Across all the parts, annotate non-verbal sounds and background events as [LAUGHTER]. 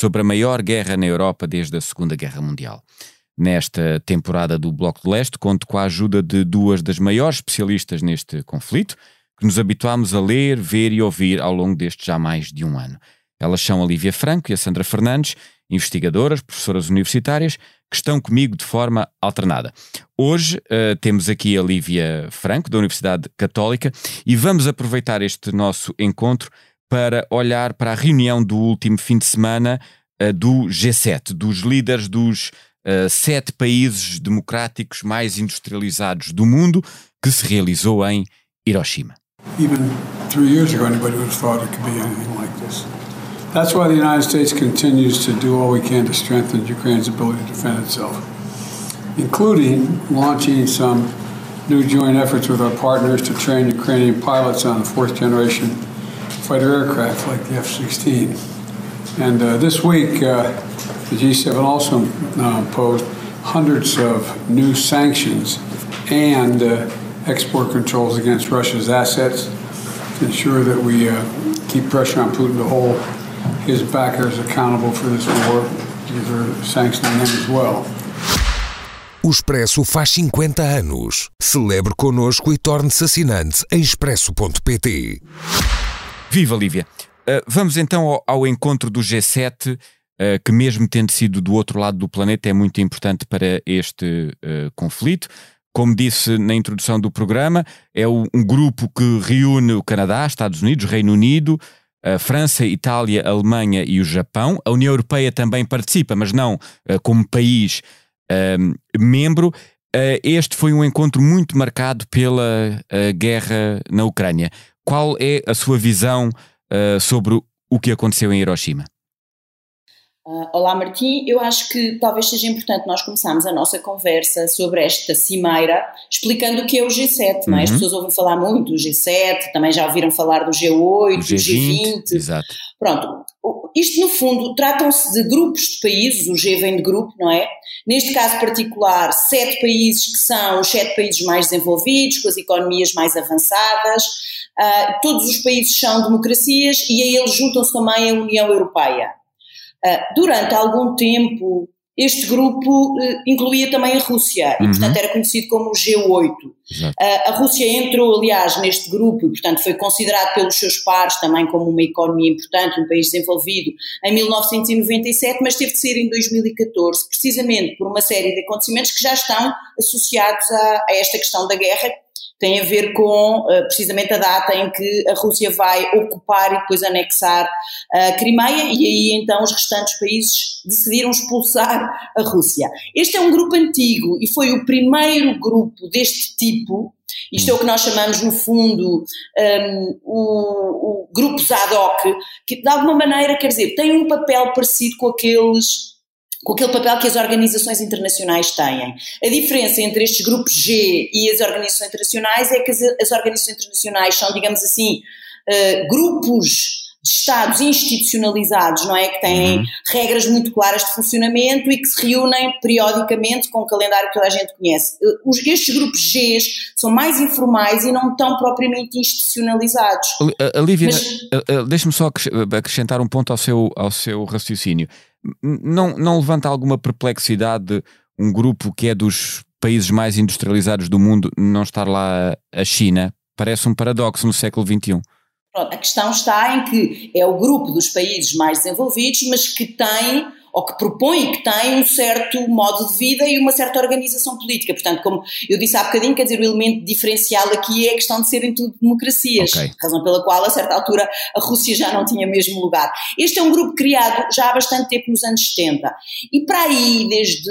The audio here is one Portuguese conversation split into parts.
sobre a maior guerra na Europa desde a Segunda Guerra Mundial. Nesta temporada do Bloco de Leste, conto com a ajuda de duas das maiores especialistas neste conflito, que nos habituámos a ler, ver e ouvir ao longo deste já mais de um ano. Elas são a Lívia Franco e a Sandra Fernandes, investigadoras, professoras universitárias, que estão comigo de forma alternada. Hoje uh, temos aqui a Lívia Franco, da Universidade Católica, e vamos aproveitar este nosso encontro para olhar para a reunião do último fim de semana uh, do G7, dos líderes dos uh, sete países democráticos mais industrializados do mundo, que se realizou em Hiroshima. Even three years ago, anybody would have thought it could be anything like this. That's why the United States continues to do all we can to strengthen Ukraine's ability to defend itself, including launching some new joint efforts with our partners to train Ukrainian pilots on fourth generation fighter aircraft like the F 16. And uh, this week, uh, the G7 also uh, imposed hundreds of new sanctions and uh, export controls against Russia's assets to ensure that we uh, keep pressure on Putin to hold his backers accountable for this war they're sanctioning them as well. O Expresso faz 50 anos. Celebre connosco e torne-se assinante em expresso.pt. Viva Lívia! Uh, vamos então ao, ao, encontro do G7, uh, que mesmo tendo sido do outro lado do planeta, é muito importante para este uh, conflito. Como disse na introdução do programa, é um grupo que reúne o Canadá, Estados Unidos, Reino Unido, a França, Itália, Alemanha e o Japão. A União Europeia também participa, mas não como país membro. Este foi um encontro muito marcado pela guerra na Ucrânia. Qual é a sua visão sobre o que aconteceu em Hiroshima? Uh, olá Martim, eu acho que talvez seja importante nós começarmos a nossa conversa sobre esta cimeira explicando o que é o G7, uhum. não é? As uhum. pessoas ouvem falar muito do G7, também já ouviram falar do G8, do G20. G20 exato. Pronto, isto no fundo tratam-se de grupos de países, o G vem de grupo, não é? Neste caso particular, sete países que são os sete países mais desenvolvidos, com as economias mais avançadas, uh, todos os países são democracias e a eles juntam-se também a União Europeia. Ah, durante algum tempo, este grupo uh, incluía também a Rússia uhum. e, portanto, era conhecido como o G8. Uh, a Rússia entrou, aliás, neste grupo e, portanto, foi considerado pelos seus pares também como uma economia importante, um país desenvolvido, em 1997, mas teve de ser em 2014, precisamente por uma série de acontecimentos que já estão associados a, a esta questão da guerra tem a ver com uh, precisamente a data em que a Rússia vai ocupar e depois anexar a Crimeia e aí então os restantes países decidiram expulsar a Rússia. Este é um grupo antigo e foi o primeiro grupo deste tipo isto é o que nós chamamos, no fundo, um, o, o grupos ad hoc, que de alguma maneira, quer dizer, têm um papel parecido com aqueles com aquele papel que as organizações internacionais têm. A diferença entre estes grupos G e as organizações internacionais é que as, as organizações internacionais são, digamos assim, uh, grupos de Estados institucionalizados, não é? Que têm uhum. regras muito claras de funcionamento e que se reúnem periodicamente com um calendário que toda a gente conhece. Eh, os, estes grupos G são mais informais e não tão propriamente institucionalizados. Olivia, Mas... deixa-me só acrescentar um ponto ao seu, ao seu raciocínio não, não levanta alguma perplexidade um grupo que é dos países mais industrializados do mundo não estar lá a China? Parece um paradoxo no século XXI. Pronto, a questão está em que é o grupo dos países mais desenvolvidos, mas que tem ou que propõe que tem um certo modo de vida e uma certa organização política. Portanto, como eu disse há bocadinho, quer dizer, o elemento diferencial aqui é a questão de serem tudo democracias, okay. razão pela qual, a certa altura, a Rússia já não tinha mesmo lugar. Este é um grupo criado já há bastante tempo, nos anos 70, e para aí, desde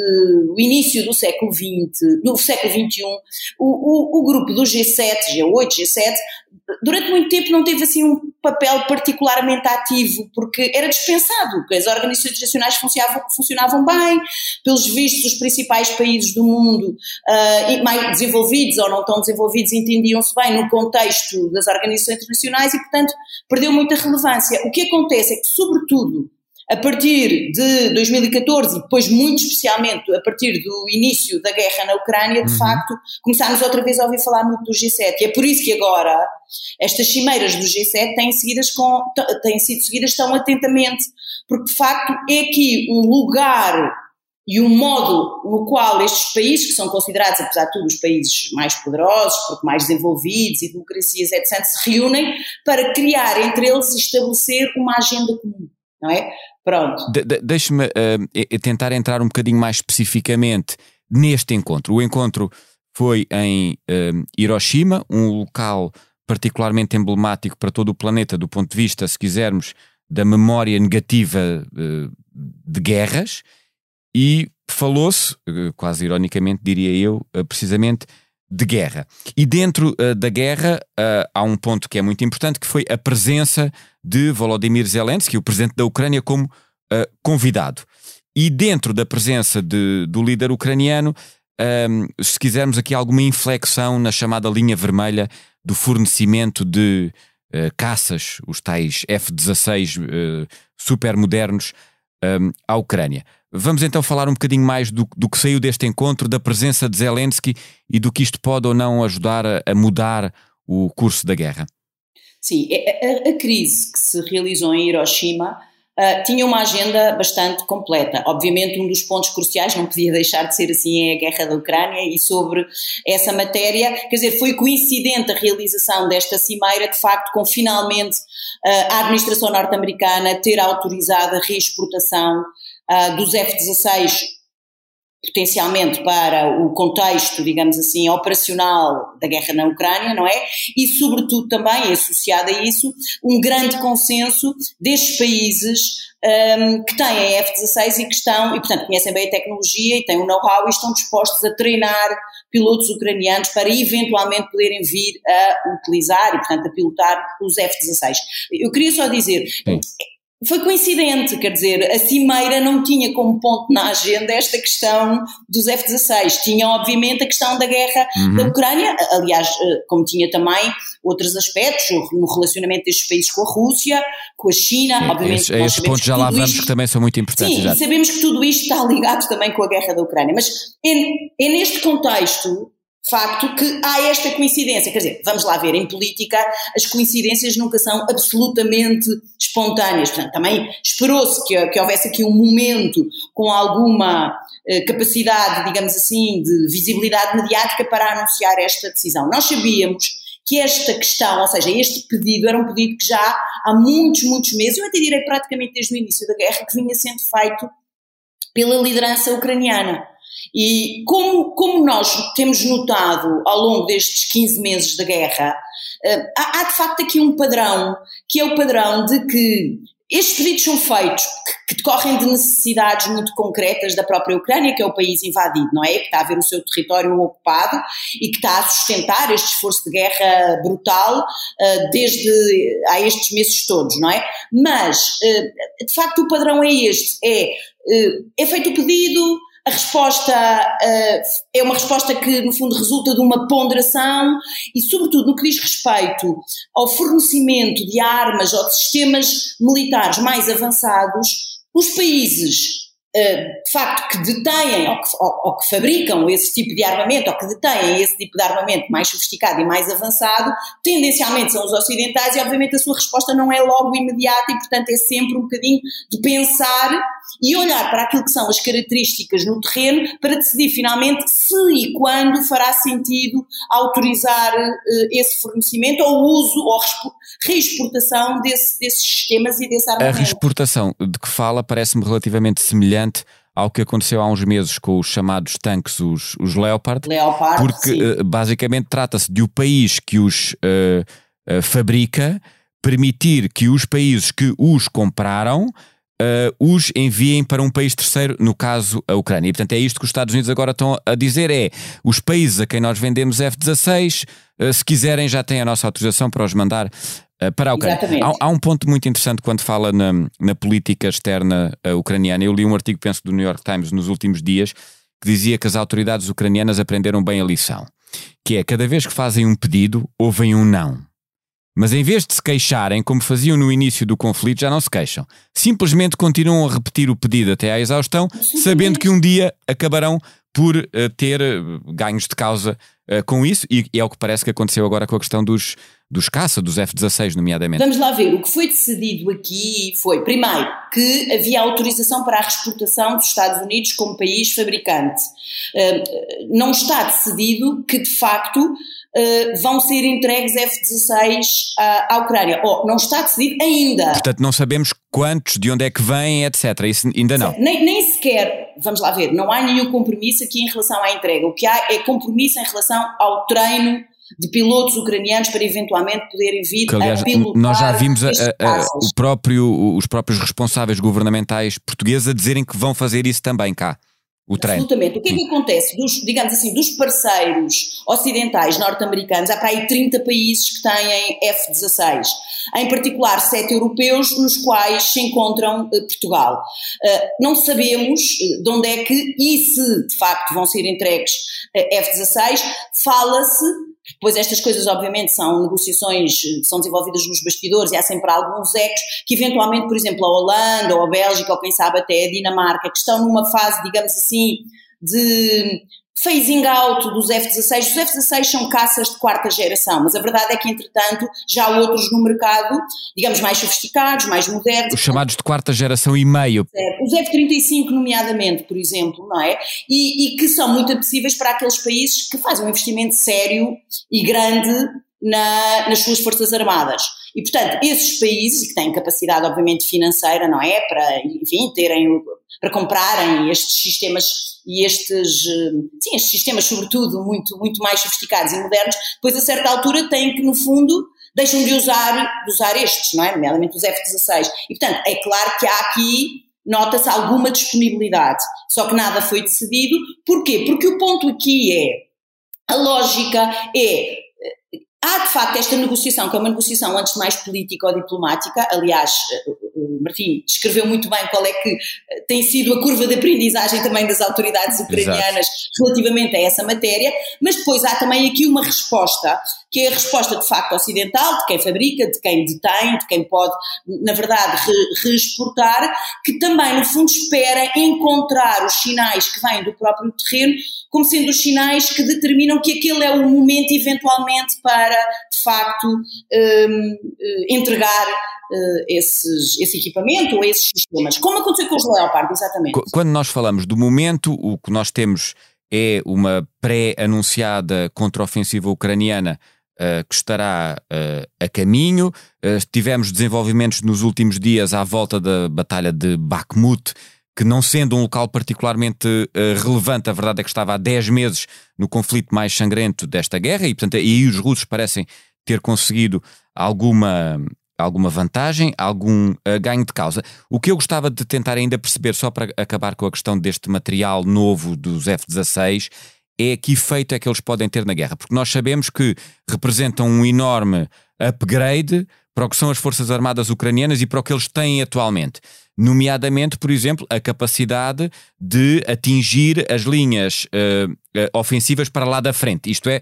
o início do século XX, do século XXI, o, o, o grupo do G7, G8, G7, durante muito tempo não teve assim um papel particularmente ativo, porque era dispensado, as organizações internacionais funcionavam, funcionavam bem, pelos vistos os principais países do mundo, uh, mais desenvolvidos ou não tão desenvolvidos, entendiam-se bem no contexto das organizações internacionais e, portanto, perdeu muita relevância. O que acontece é que, sobretudo, a partir de 2014 e depois muito especialmente a partir do início da guerra na Ucrânia, de uhum. facto, começámos outra vez a ouvir falar muito do G7 e é por isso que agora estas cimeiras do G7 têm, seguidas com, têm sido seguidas tão atentamente, porque de facto é aqui um lugar e um modo no qual estes países, que são considerados, apesar de tudo, os países mais poderosos, porque mais desenvolvidos e democracias, etc., se reúnem para criar entre eles e estabelecer uma agenda comum, não é? Pronto. De, de, Deixe-me uh, tentar entrar um bocadinho mais especificamente neste encontro. O encontro foi em uh, Hiroshima, um local particularmente emblemático para todo o planeta, do ponto de vista, se quisermos, da memória negativa uh, de guerras, e falou-se, quase ironicamente diria eu, precisamente de guerra. E dentro uh, da guerra uh, há um ponto que é muito importante, que foi a presença de Volodymyr Zelensky, o presidente da Ucrânia, como uh, convidado. E dentro da presença de, do líder ucraniano, um, se quisermos aqui alguma inflexão na chamada linha vermelha do fornecimento de caças, os tais F-16 super modernos, um, à Ucrânia. Vamos então falar um bocadinho mais do, do, que saiu deste encontro, da presença de Zelensky e do que isto pode ou não ajudar a, a mudar o curso da guerra. Sim, a, a, a crise que se realizou em Hiroshima uh, tinha uma agenda bastante completa. Obviamente, um dos pontos cruciais, não podia deixar de ser assim, é a guerra da Ucrânia e sobre essa matéria, quer dizer, foi coincidente a realização desta cimeira, de facto, com finalmente uh, a administração norte-americana ter autorizado a reexportação uh, dos F-16 potencialmente para o contexto, digamos assim, operacional da guerra na Ucrânia, não é? E, sobretudo, também associado a isso, um grande consenso destes países um, que têm a F-16 e que estão, e portanto conhecem bem a tecnologia e têm o um know-how e estão dispostos a treinar pilotos ucranianos para eventualmente poderem vir a utilizar e, portanto, a pilotar os F-16. Eu queria só dizer, Sim foi coincidente, quer dizer, a Cimeira não tinha como ponto na agenda esta questão dos F-16, tinha obviamente a questão da guerra uhum. da Ucrânia, aliás, eh, como tinha também outros aspectos no relacionamento destes países com a Rússia, com a China, Sim, obviamente. Esses, esses pontos já lá vamos isto, que também são muito importantes. Sim, sabemos que tudo isto está [LAUGHS] ligado também com a guerra da Ucrânia, mas é, é neste contexto facto que há esta coincidência. Quer dizer, vamos lá ver, em política as coincidências nunca são absolutamente espontâneas. Portanto, também esperou-se que, que houvesse aqui um momento com alguma eh, capacidade, digamos assim, de visibilidade mediática para anunciar esta decisão. Nós sabíamos que esta questão, ou seja, este pedido era um pedido que já há muitos, muitos meses, eu até direi praticamente desde o início da guerra, que vinha sendo feito pela liderança ucraniana. E como, como nós temos notado ao longo destes 15 meses da guerra, eh, há, há de facto aqui um padrão, que é o padrão de que estes pedidos são feitos que, decorrem de necessidades muito concretas da própria Ucrânia, que é o país invadido, não é? Que está a ver o seu território ocupado e que está a sustentar este esforço de guerra brutal uh, desde há estes meses todos, não é? Mas, uh, de facto, o padrão é este: é, uh, é feito o pedido, a resposta uh, é uma resposta que, no fundo, resulta de uma ponderação e, sobretudo, no que diz respeito ao fornecimento de armas ou de sistemas militares mais avançados, os países Uh, de facto, que detêm ou que, ou, ou que, fabricam esse tipo de armamento ou que detêm esse tipo de armamento mais sofisticado e mais avançado, tendencialmente são os ocidentais e, obviamente, a sua resposta não é logo imediata e, portanto, é sempre um bocadinho de pensar e olhar para aquilo que são as características no terreno para decidir finalmente se e quando fará sentido autorizar uh, esse fornecimento ou uso ou reexportação desse, desses sistemas e desse armamento. A reexportação de que fala parece-me relativamente semelhante ao que aconteceu há uns meses com os chamados tanques, os, os Leopard, Leopard porque uh, basicamente trata-se de o um país que os uh, uh, fabrica permitir que os países que os compraram os enviem para um país terceiro, no caso a Ucrânia. E portanto é isto que os Estados Unidos agora estão a dizer: é os países a quem nós vendemos F-16, se quiserem já têm a nossa autorização para os mandar eh, para a Ucrânia. Há, há, um ponto muito interessante quando fala na, na política externa uh, ucraniana. Eu li um artigo, penso, do New York Times nos últimos dias, que dizia que as autoridades ucranianas aprenderam bem a lição. Que é, cada vez que fazem um pedido, ouvem um não. Mas em vez de se queixarem, como faziam no início do conflito, já não se queixam. Simplesmente continuam a repetir o pedido até à exaustão, sabendo que um dia acabarão por uh, ter uh, ganhos de causa uh, com isso, e, e, é o que parece que aconteceu agora com a questão dos, dos caça, dos F-16, nomeadamente. Vamos lá ver, o que foi decidido aqui foi, primeiro, que havia autorização para a exportação dos Estados Unidos como país fabricante. não está decidido que, de facto, Uh, vão ser entregues F-16 à, à, Ucrânia. Oh, não está decidido ainda. Portanto, não sabemos quantos, de onde é que vêm, etc. Isso ainda não. Nem, nem sequer, vamos lá ver, não há nenhum compromisso aqui em relação à entrega. O que há é compromisso em relação ao treino de pilotos ucranianos para eventualmente poderem vir que, aliás, a pilotar Nós já vimos a, a, o próprio, os próprios responsáveis governamentais portugueses a dizerem que vão fazer isso também cá o. Absolutamente. O que é que acontece? Dos, digamos assim, dos parceiros ocidentais norte-americanos, há para aí 30 países que têm F-16. Em particular, sete europeus, nos quais se encontram uh, Portugal. Uh, não sabemos uh, de onde é que, e se de facto vão ser entregues F-16, fala-se depois estas coisas obviamente são negociações que são desenvolvidas nos bastidores e há sempre alguns ecos que eventualmente, por exemplo, a Holanda ou a Bélgica ou quem sabe até a Dinamarca, que estão numa fase, digamos assim, de phasing out dos F-16. Os F-16 são caças de quarta geração, mas a verdade é que, entretanto, já há outros no mercado, digamos, mais sofisticados, mais modernos. Os chamados de quarta geração e meio. Os F-35, nomeadamente, por exemplo, não é? E, e, que são muito apetecíveis para aqueles países que fazem um investimento sério e grande na, nas suas forças armadas. E, portanto, esses países, que têm capacidade, obviamente, financeira, não é? Para, enfim, terem, para comprarem estes sistemas e estes, eh, sim, estes sistemas, sobretudo, muito, muito mais sofisticados e modernos, depois, a certa altura, têm que, no fundo, deixam de usar, de usar estes, não é? Nomeadamente os F-16. E, portanto, é claro que há aqui nota-se alguma disponibilidade, só que nada foi decidido. Porquê? Porque o ponto aqui é, a lógica é Há, de facto, esta negociação, que é uma negociação antes de mais política ou diplomática. Aliás, o Martim descreveu muito bem qual é que eh, tem sido a curva de aprendizagem também das autoridades ucranianas Exato. relativamente a essa matéria, mas depois há também aqui uma resposta, que é a resposta de facto ocidental, de quem fabrica, de quem detém, de quem pode, na verdade, re reexportar, que também, no fundo, espera encontrar os sinais que vêm do próprio terreno como sendo os sinais que determinam que aquele é o momento, eventualmente, para, de facto, um, eh, entregar uh, esses, esse equipamento ou esses sistemas. Como aconteceu com os Leopard, exatamente. Quando nós falamos do momento, o que nós temos é uma pré-anunciada contraofensiva ucraniana Uh, que estará uh, a caminho. Uh, tivemos desenvolvimentos nos últimos dias à volta da Batalha de Bakhmut, que não sendo um local particularmente relevante, a verdade é que estava há 10 meses no conflito mais sangrento desta guerra e, portanto, aí os russos parecem ter conseguido alguma, alguma vantagem, algum uh, ganho de causa. O que eu gostava de tentar ainda perceber, só para acabar com a questão deste material novo dos F-16, é que efeito é que eles podem ter na guerra, porque nós sabemos que representam um enorme upgrade para o que são as Forças Armadas ucranianas e para o que eles têm atualmente. Nomeadamente, por exemplo, a capacidade de atingir as linhas uh, ofensivas para lá da frente. Isto é,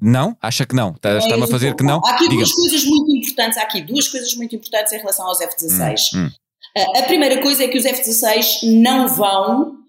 não? Acha que não? Está, está-me a fazer que não? Há aqui Diga. duas coisas muito importantes, há aqui duas coisas muito importantes em relação aos F-16. Hum, hum. Uh, a primeira coisa é que os F-16 não vão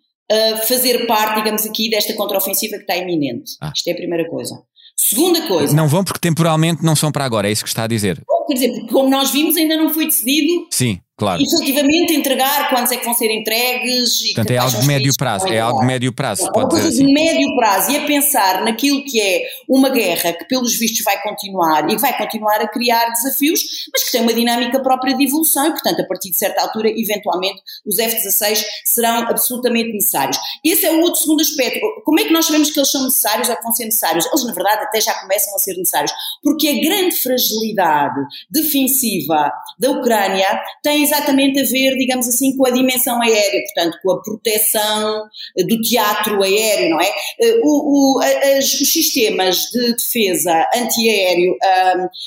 fazer parte, digamos aqui, desta contraofensiva que está iminente. Ah. Isto é a primeira coisa. Segunda coisa. Não vão porque temporalmente não são para agora, é isso que está a dizer. Quer dizer, porque como nós vimos, ainda não foi decidido. Sim, claro. efetivamente entregar quantos é que vão ser entregues. Portanto, é algo de médio prazo, é algo de médio prazo, é pode dizer assim. de médio prazo e a pensar naquilo que é uma guerra que, pelos vistos, vai continuar e vai continuar a criar desafios, mas que tem uma dinâmica própria de evolução e, portanto, a partir de certa altura, eventualmente, os F-16 serão absolutamente necessários. Esse é o outro segundo aspecto. Como é que nós sabemos que eles são necessários ou que vão ser necessários? Eles, na verdade, até já começam a ser necessários, porque a grande fragilidade defensiva da Ucrânia tem exatamente a ver, digamos assim, com a dimensão aérea, portanto, com a proteção eh, do teatro aéreo, não é? Eh, o, o, as, os sistemas de defesa antiaéreo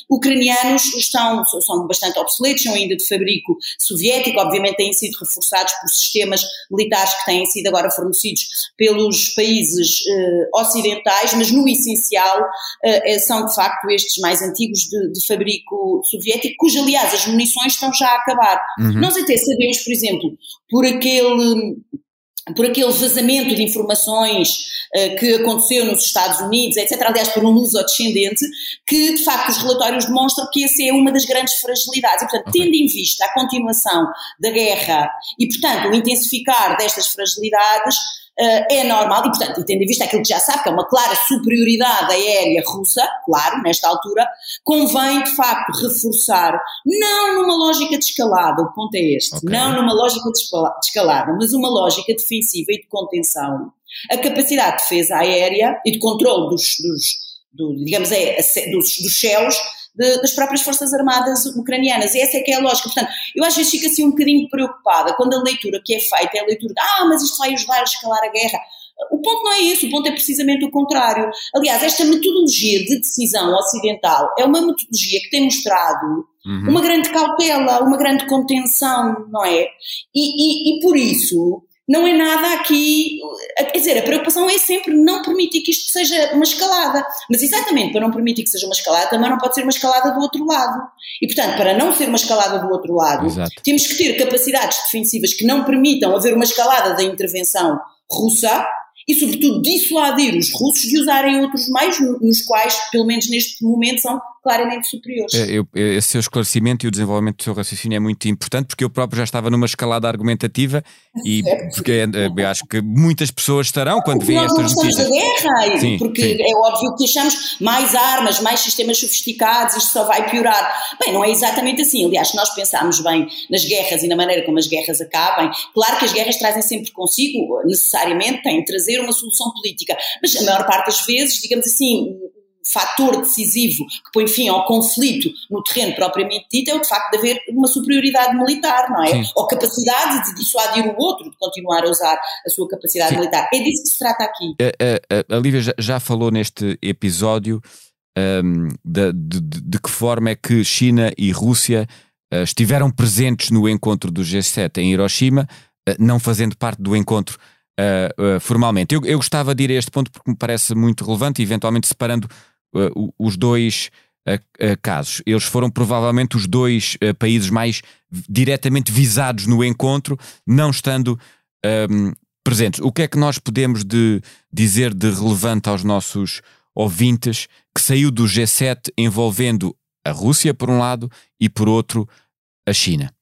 um, ucranianos estão, são bastante obsoletos, são ainda de fabrico soviético, obviamente têm sido reforçados por sistemas militares que têm sido agora fornecidos pelos países uh, ocidentais, mas no essencial uh, são de facto estes mais antigos de, de fabrico soviético, cujo aliás as munições estão já a acabar. Uhum. Nós até sabemos, por exemplo, por aquele por aquele vazamento de informações uh, que aconteceu nos Estados Unidos, etc., aliás, por um luso-descendente, que de facto os relatórios demonstram que essa é uma das grandes fragilidades. E, portanto, okay. tendo em vista a continuação da guerra e, portanto, o intensificar destas fragilidades, é normal, e portanto, tendo em vista aquilo que já sabe, que é uma clara superioridade aérea russa, claro, nesta altura, convém de facto reforçar, não numa lógica de escalada, o ponto é este, okay. não numa lógica de escalada, mas uma lógica defensiva e de contenção, a capacidade de defesa aérea e de controle dos, dos do, digamos, é, dos, dos céus de, das próprias Forças Armadas ucranianas. E essa é que é a lógica. Portanto, eu às vezes fico assim um bocadinho preocupada quando a leitura que é feita é a leitura de ah, mas isto vai ajudar a escalar a guerra. O ponto não é isso, o ponto é precisamente o contrário. Aliás, esta metodologia de decisão ocidental é uma metodologia que tem mostrado uhum. uma grande cautela, uma grande contenção, não é? E, e, e por isso não é nada aqui. Quer dizer, a preocupação é sempre não permitir que isto seja uma escalada. Mas exatamente para não permitir que seja uma escalada, também não pode ser uma escalada do outro lado. E portanto, para não ser uma escalada do outro lado, Exato. temos que ter capacidades defensivas que não permitam haver uma escalada da intervenção russa e, sobretudo, dissuadir os russos de usarem outros meios, nos quais, pelo menos neste momento, são claramente superiores. É, eu, esse seu esclarecimento e o desenvolvimento do seu raciocínio é muito importante, porque eu próprio já estava numa escalada argumentativa e [LAUGHS] porque é, eu acho que muitas pessoas estarão quando veem estas notícias. da guerra, sim, porque sim. é óbvio que achamos mais armas, mais sistemas sofisticados, isto só vai piorar. Bem, não é exatamente assim. Aliás, se nós pensarmos bem nas guerras e na maneira como as guerras acabem, claro que as guerras trazem sempre consigo, necessariamente, têm de trazer uma solução política, mas a maior parte das vezes, digamos assim, fator decisivo que põe fim ao conflito no terreno propriamente dito é o de facto de haver uma superioridade militar, não é? Sim. Ou capacidade de dissuadir o outro de continuar a usar a sua capacidade Sim. militar. É disso que se trata aqui. A, a, a Lívia já, já, falou neste episódio um, de, de, de, que forma é que China e Rússia uh, estiveram presentes no encontro do G7 em Hiroshima, uh, não fazendo parte do encontro Uh, uh, formalmente. Eu, eu, gostava de ir a este ponto porque me parece muito relevante, eventualmente separando uh, os dois uh, casos. Eles foram provavelmente os dois países mais diretamente visados no encontro, não estando um, ehm, presentes. O que é que nós podemos de dizer de relevante aos nossos ouvintes que saiu do G7 envolvendo a Rússia por um lado e por outro a China?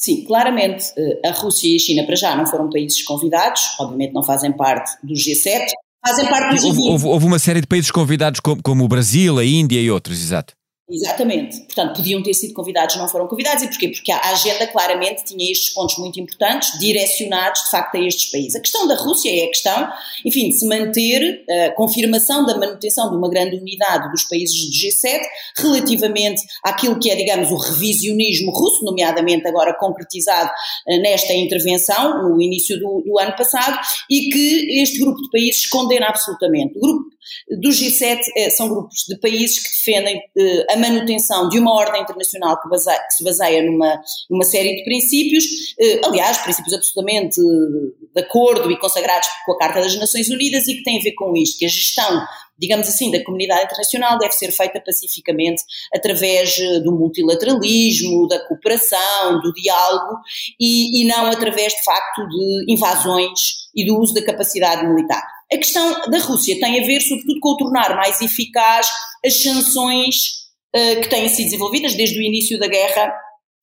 Sim, claramente a Rússia e a China para já não foram países convidados, obviamente não fazem parte do G7, fazem parte do houve, houve, houve, uma série de países convidados como, como o Brasil, a Índia e outros, exato. Exatamente. Portanto, podiam ter sido convidados, não foram convidados. E porquê? Porque a agenda claramente tinha estes pontos muito importantes, direcionados de facto a estes países. A questão da Rússia é a questão, enfim, de se manter a eh, confirmação da manutenção de uma grande unidade dos países do G7 relativamente àquilo que é, digamos, o revisionismo russo, nomeadamente agora concretizado eh, nesta intervenção, no início do, do ano passado, e que este grupo de países condena absolutamente. O grupo do G7 eh, são grupos de países que defendem eh, a manutenção de uma ordem internacional que, baseia, que se baseia numa, numa série de princípios, eh, aliás, princípios absolutamente de acordo e consagrados com a Carta das Nações Unidas e que têm a ver com isto, que a gestão digamos assim, da comunidade internacional deve ser feita pacificamente através do multilateralismo, da cooperação, do diálogo e, e não através, de facto, de invasões e do uso da capacidade militar. A questão da Rússia tem a ver, sobretudo, com tornar mais eficaz as sanções uh, que têm sido desenvolvidas desde o início da guerra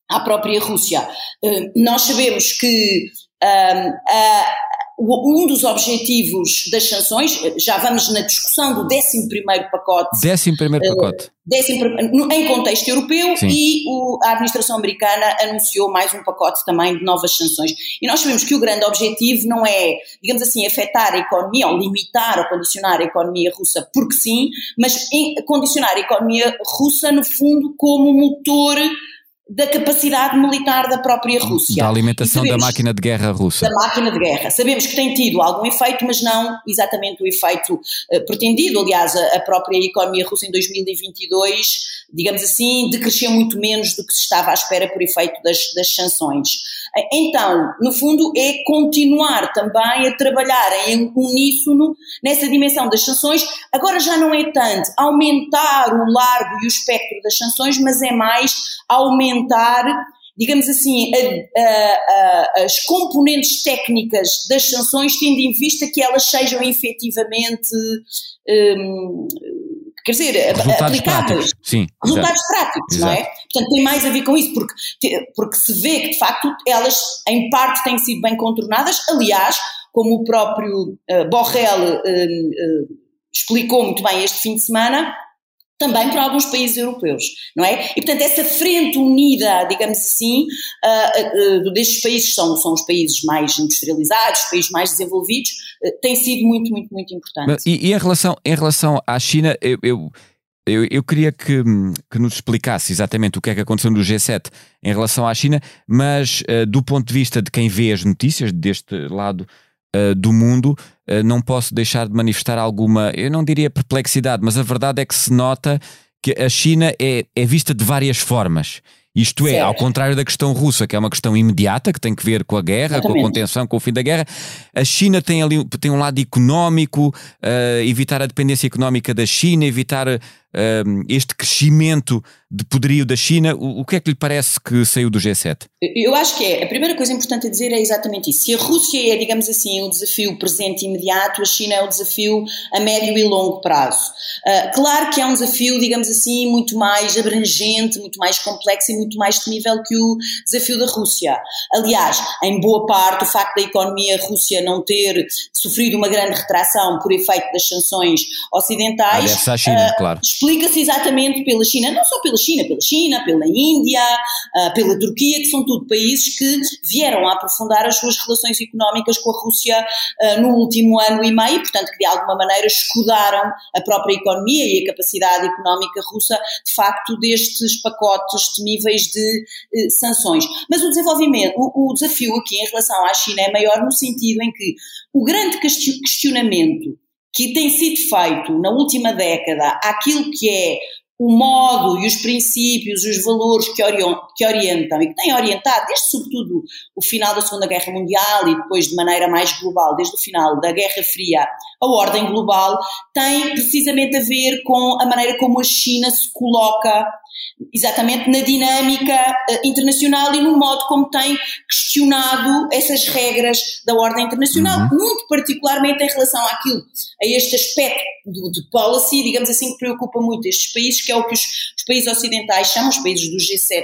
à própria Rússia. Uh, nós sabemos que uh, um dos objetivos das sanções, já vamos na discussão do 11 pacote. 11 pacote. Uh, em contexto europeu Sim. e o, a administração americana anunciou mais um pacote também de novas sanções. E nós sabemos que o grande objetivo não é, digamos assim, afetar a economia ou limitar ou condicionar a economia russa porque sim, mas condicionar a economia russa, no fundo, como motor da capacidade militar da própria Rússia. Da alimentação sabemos, da máquina de guerra russa. Da máquina de guerra. Sabemos que tem tido algum efeito, mas não exatamente o efeito uh, pretendido. Aliás, a, a, própria economia russa em 2022, digamos assim, decresceu muito menos do que se estava à espera por efeito das, das sanções. Então, no fundo, é continuar também a trabalhar em uníssono nessa dimensão das sanções. Agora já não é tanto aumentar o largo e o espectro das sanções, mas é mais aumentar digamos assim, a, a, a, as componentes técnicas das sanções, tendo em vista que elas sejam efetivamente um, quer dizer, resultados aplicáveis. Práticos. Sim, resultados exato. práticos, exato. não é? Portanto, tem mais a ver com isso, porque, porque se vê que, de facto, elas, em parte, têm sido bem contornadas. Aliás, como o próprio uh, Borrell uh, uh, explicou muito bem este fim de semana, também para alguns países europeus, não é? E portanto essa frente unida, digamos assim, uh, uh, destes países são, são os países mais industrializados, os países mais desenvolvidos, uh, tem sido muito, muito, muito importante. E, e, em, relação, em relação à China, eu, eu, eu, eu queria que, que, nos explicasse exatamente o que é que aconteceu no G7 em relação à China, mas do ponto de vista de quem vê as notícias deste lado do mundo, não posso deixar de manifestar alguma, eu não diria perplexidade, mas a verdade é que se nota que a China é, é vista de várias formas. Isto é, certo. ao contrário da questão russa, que é uma questão imediata, que tem que ver com a guerra, Exatamente. com a contenção, com o fim da guerra, a China tem ali tem um lado económico, uh, evitar a dependência económica da China, evitar uh, este crescimento de poderio da China. O, o, que é que lhe parece que saiu do G7? Eu acho que é. A primeira coisa importante a dizer é exatamente isso. Se a Rússia é, digamos assim, o desafio presente e imediato, a China é o desafio a médio e longo prazo. Uh, claro que é um desafio, digamos assim, muito mais abrangente, muito mais complexo e muito mais temível que o desafio da Rússia. Aliás, em boa parte, o facto da economia russa não ter sofrido uma grande retração por efeito das sanções ocidentais, ah, China, uh, claro. Explica-se exatamente pela China, não só pela China, pela China, pela Índia, uh, pela Turquia, que são tudo países que vieram a aprofundar as suas relações económicas com a Rússia uh, no último ano e meio, portanto que de alguma maneira escudaram a própria economia e a capacidade económica russa, de facto, destes pacotes temíveis de uh, sanções. Mas o desenvolvimento, o desafio aqui em relação à China é maior no sentido em que o grande questionamento que tem sido feito na última década àquilo que é o modo e os princípios, os valores que orientam e que têm orientado, desde sobretudo o final da Segunda Guerra Mundial e depois de maneira mais global, desde o final da Guerra Fria, a ordem global, tem precisamente a ver com a maneira como a China se coloca exatamente na dinâmica uh, internacional e no modo como tem questionado essas regras da ordem internacional, uhum. muito particularmente em relação àquilo, a este aspecto do, de policy, digamos assim, que preocupa muito estes países, que é o que os, os países ocidentais chamam, os países do G7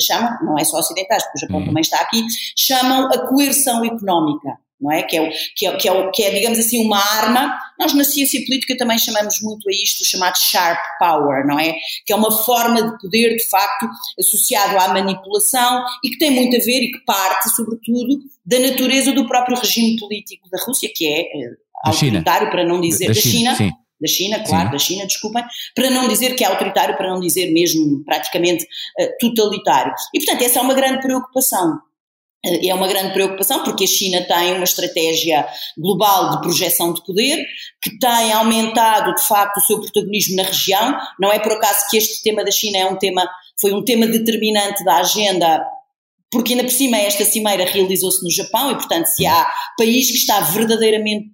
chamam, não é só ocidentais, porque o Japão uhum. também está aqui, chamam a coerção económica não é? Que é, que, é, que, é, que é, digamos assim, uma arma. Nós na ciência política também chamamos muito a isto chamado sharp power, não é? Que é uma forma de poder, de facto, associado à manipulação e que tem muito a ver e que parte, sobretudo, da natureza do próprio regime político da Rússia, que é eh, autoritário, para não dizer, da, da China. China da China, claro, Sim. da China, desculpem, para não dizer que é autoritário, para não dizer mesmo praticamente uh, totalitário. E, portanto, essa é uma grande preocupação é uma grande preocupação porque a China tem uma estratégia global de projeção de poder que tem aumentado de facto o seu protagonismo na região. Não é por acaso que este tema da China é um tema, foi um tema determinante da agenda porque ainda por cima esta cimeira realizou-se no Japão e portanto se há país que está verdadeiramente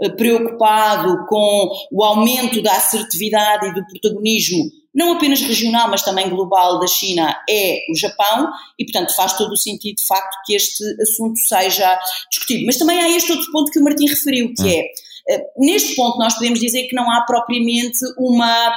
eh, preocupado com o aumento da assertividade e do protagonismo não apenas regional, mas também global da China é o Japão e, portanto, faz todo o sentido, de facto, que este assunto seja discutido. Mas também há este outro ponto que o Martim referiu, que é, eh, neste ponto nós podemos dizer que não há propriamente uma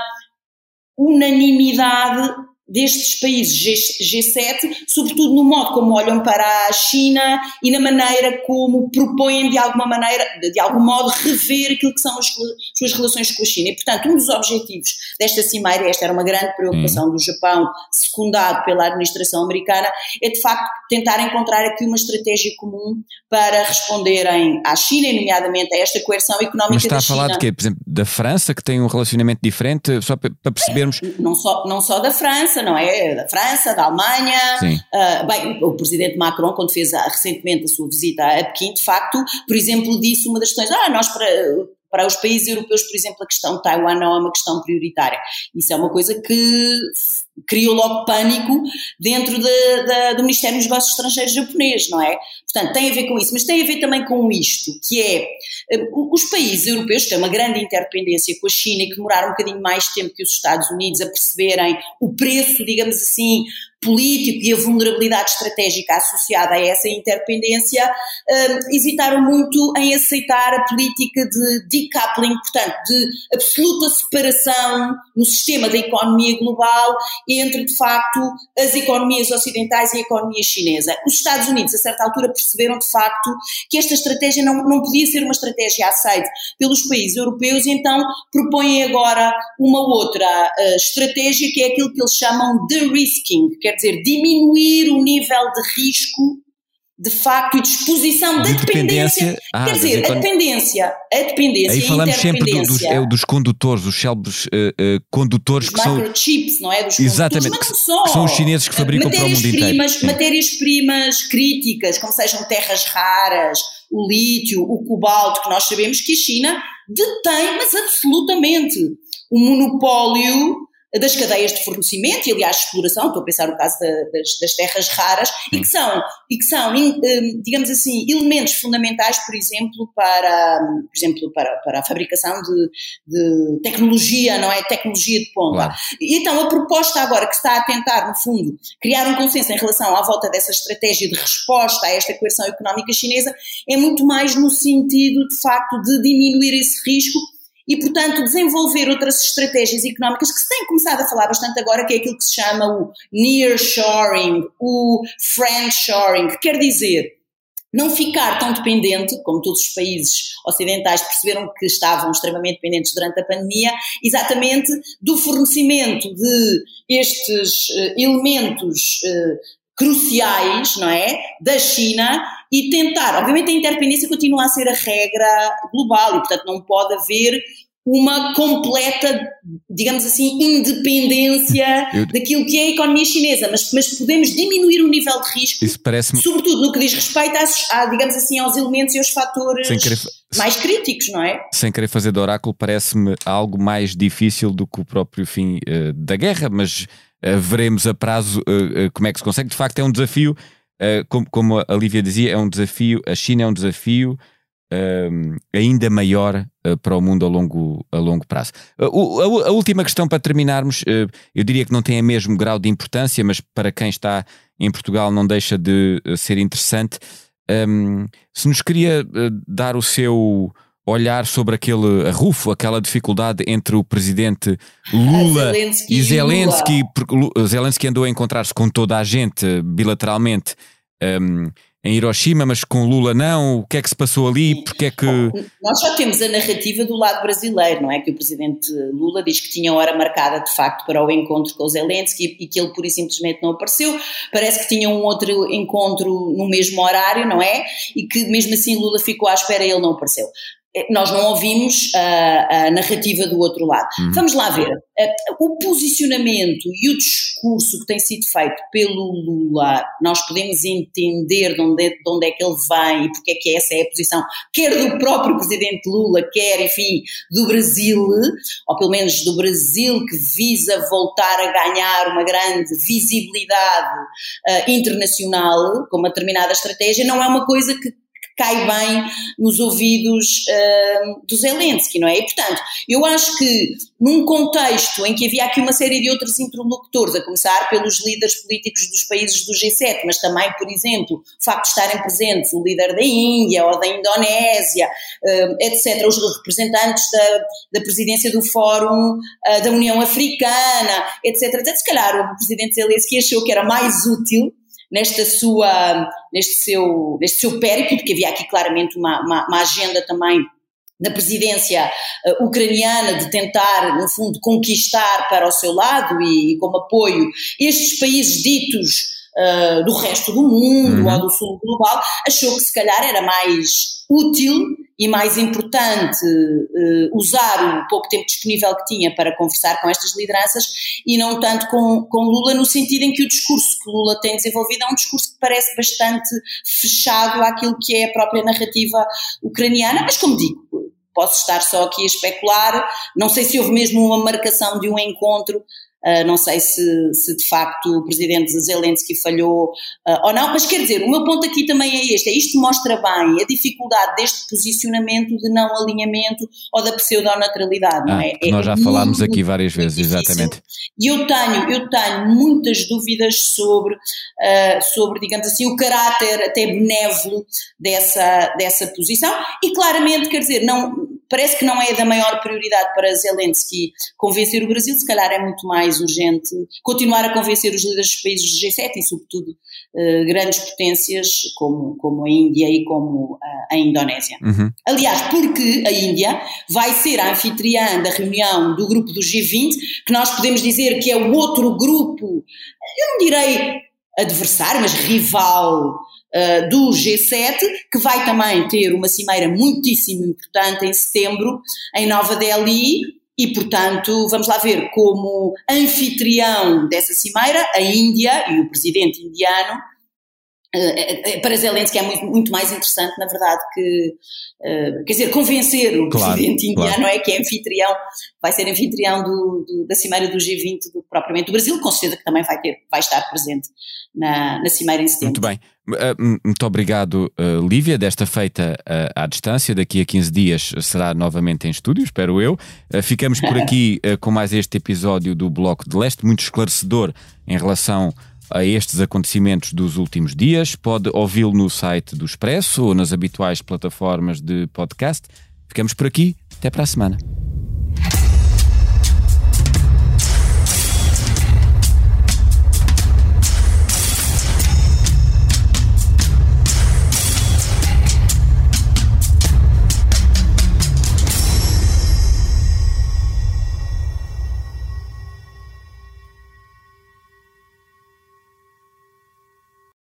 unanimidade destes países G, 7 sobretudo no modo como olham para a China e na maneira como propõem de alguma maneira, de algum modo, rever aquilo que são as suas relações com a China. E, portanto, um dos objetivos desta cimeira, esta era uma grande preocupação hum. do Japão, secundado pela administração americana, é de facto tentar encontrar aqui uma estratégia comum para responderem à China, e nomeadamente a esta coerção económica Mas está a falar de quê? Por exemplo, da França, que tem um relacionamento diferente, só para percebermos... Não só, não só da França, França, não é? Da França, da Alemanha. Uh, bem, o presidente Macron, quando fez a, recentemente a sua visita a Pequim, de facto, por exemplo, disse uma das questões: ah, nós para para os países europeus, por exemplo, a questão de Taiwan não é uma questão prioritária. Isso é uma coisa que criou logo pânico dentro de, de, do Ministério dos Negócios Estrangeiros japonês, não é? Portanto, tem a ver com isso, mas tem a ver também com isto, que é eh, os países europeus têm uma grande interdependência com a China e que demoraram um bocadinho mais tempo que os Estados Unidos a perceberem o preço, digamos assim, político e a vulnerabilidade estratégica associada a essa interdependência, um, hesitaram muito em aceitar a política de decoupling, portanto, de absoluta separação no sistema da economia global entre, de facto, as economias ocidentais e a economia chinesa. Os Estados Unidos, a certa altura, perceberam, de facto, que esta estratégia não, não podia ser uma estratégia aceita pelos países europeus e então propõem agora uma outra uh, estratégia que é aquilo que eles chamam de risking, que quer dizer, diminuir o nível de risco de facto e de exposição de da dependência. dependência. Ah, Quer dizer, a dependência, a dependência. Aí falamos sempre do, dos, é, dos condutores, os célebres uh, uh, condutores que são. microchips, não é? Dos Exatamente, que, só. que são os chineses que fabricam para o mundo inteiro. Matérias-primas críticas, como sejam terras raras, o lítio, o cobalto, que nós sabemos que a China detém, mas absolutamente, o monopólio das cadeias de fornecimento e, aliás, exploração, estou a pensar no caso da, das, das, terras raras, e que são, e que são digamos assim, elementos fundamentais, por exemplo, para, por exemplo, para, para a fabricação de, de tecnologia, não é? Tecnologia de ponta. Claro. E então, a proposta agora que está a tentar, no fundo, criar um consenso em relação à volta dessa estratégia de resposta a esta coerção económica chinesa é muito mais no sentido, de facto, de diminuir esse risco e, portanto, desenvolver outras estratégias económicas que se tem começado a falar bastante agora, que é aquilo que se chama o nearshoring, o friendshoring, que quer dizer não ficar tão dependente, como todos os países ocidentais perceberam que estavam extremamente dependentes durante a pandemia, exatamente do fornecimento de estes uh, elementos uh, cruciais, não é, da China e tentar, obviamente a interdependência continua a ser a regra global e portanto não pode haver uma completa, digamos assim, independência Eu... daquilo que é a economia chinesa, mas, mas podemos diminuir o nível de risco, sobretudo no que diz respeito às, a, digamos assim, aos elementos e aos fatores querer... mais críticos, não é? Sem querer fazer de oráculo, parece-me algo mais difícil do que o próprio fim uh, da guerra, mas uh, veremos a prazo uh, como é que se consegue. De facto, é um desafio, como, como a Lívia dizia, é um desafio, a China é um desafio uh, ainda maior uh, para o mundo a longo, a longo prazo. Uh, a, a, última questão para terminarmos, eu diria que não tem o mesmo grau de importância, mas para quem está em Portugal não deixa de ser interessante. Um, se nos queria dar o seu olhar sobre aquele arrufo, aquela dificuldade entre o presidente Lula Zelensky e Zelensky, porque Zelensky andou a encontrar-se com toda a gente bilateralmente. Um, em Hiroshima, mas com Lula não? O que é que se passou ali? Porque é que... Nós só temos a narrativa do lado brasileiro, não é? Que o presidente Lula diz que tinha hora marcada de facto para o encontro com o Zelensky e que ele pura e simplesmente não apareceu. Parece que tinha um outro encontro no mesmo horário, não é? E que mesmo assim Lula ficou à espera e ele não apareceu. Eh, nós não ouvimos a, a narrativa do outro lado. Uhum. Vamos lá ver. Eh, o posicionamento e o discurso que tem sido feito pelo Lula, nós podemos entender de onde, é, de onde é que ele vem e porque é que essa é a posição, quer do próprio presidente Lula, quer, enfim, do Brasil, ou pelo menos do Brasil que visa voltar a ganhar uma grande visibilidade uh, internacional com uma determinada estratégia, não é uma coisa que cai bem nos ouvidos uh, do Zelensky, não é? E, portanto, eu acho que num contexto em que havia aqui uma série de outros interlocutores, a começar pelos líderes políticos dos países do G7, mas também, por exemplo, o facto de estarem presentes o líder da Índia ou da Indonésia, uh, etc., os representantes da, da presidência do Fórum uh, da União Africana, etc., etc., se calhar o presidente Zelensky achou que era mais útil nesta sua, neste seu, neste seu périplo, porque havia aqui claramente uma, uma, uma agenda também da presidência uh, ucraniana de tentar, no fundo, conquistar para o seu lado e, e como apoio estes países ditos uh, do resto do mundo uhum. ou do sul global, achou que se calhar era mais útil e mais importante uh, usar o pouco tempo disponível que tinha para conversar com estas lideranças e não tanto com, com Lula, no sentido em que o discurso que Lula tem desenvolvido é um discurso que parece bastante fechado àquilo que é a própria narrativa ucraniana, mas como digo, posso estar só aqui a especular, não sei se houve mesmo uma marcação de um encontro Uh, não sei se, se, de facto o presidente Zelensky falhou uh, ou não, mas quer dizer, o meu ponto aqui também é este: é isto mostra bem a dificuldade deste posicionamento de não alinhamento ou da pseudonaturalidade, ah, não é? é nós já falámos aqui várias vezes, difícil. exatamente. E eu tenho, eu tenho muitas dúvidas sobre, uh, sobre, digamos assim, o caráter até benévolo dessa, dessa posição, e claramente, quer dizer, não parece que não é da maior prioridade para Zelensky convencer o Brasil, se calhar é muito mais urgente continuar a convencer os líderes dos países do G7 e, sobretudo, eh, grandes potências como, como a Índia e como a, a Indonésia. Uhum. Aliás, porque a Índia vai ser a anfitriã da reunião do grupo do G20, que nós podemos dizer que é o outro grupo, eu não direi adversário, mas rival uh, do G7, que vai também ter uma cimeira muitíssimo importante em setembro, em Nova Delhi, e, portanto, vamos lá ver como anfitrião dessa cimeira, a Índia e o presidente indiano eh, eh, para Zelensky é muito, muito, mais interessante, na verdade, que, quer dizer, convencer o claro, presidente indiano claro. é que é anfitrião, vai ser anfitrião do, do, da Cimeira do G20, do, propriamente do Brasil, com certeza que também vai, ter, vai estar presente na, na Cimeira em setembro. Muito bem. muito obrigado, Lívia, desta feita à distância. Daqui a 15 dias será novamente em estúdio, espero eu. ficamos por aqui [LAUGHS] com mais este episódio do Bloco de Leste, muito esclarecedor em relação a estes acontecimentos dos últimos dias. Pode ouvi-lo no site do Expresso ou nas habituais plataformas de podcast. Ficamos por aqui. Até para a semana.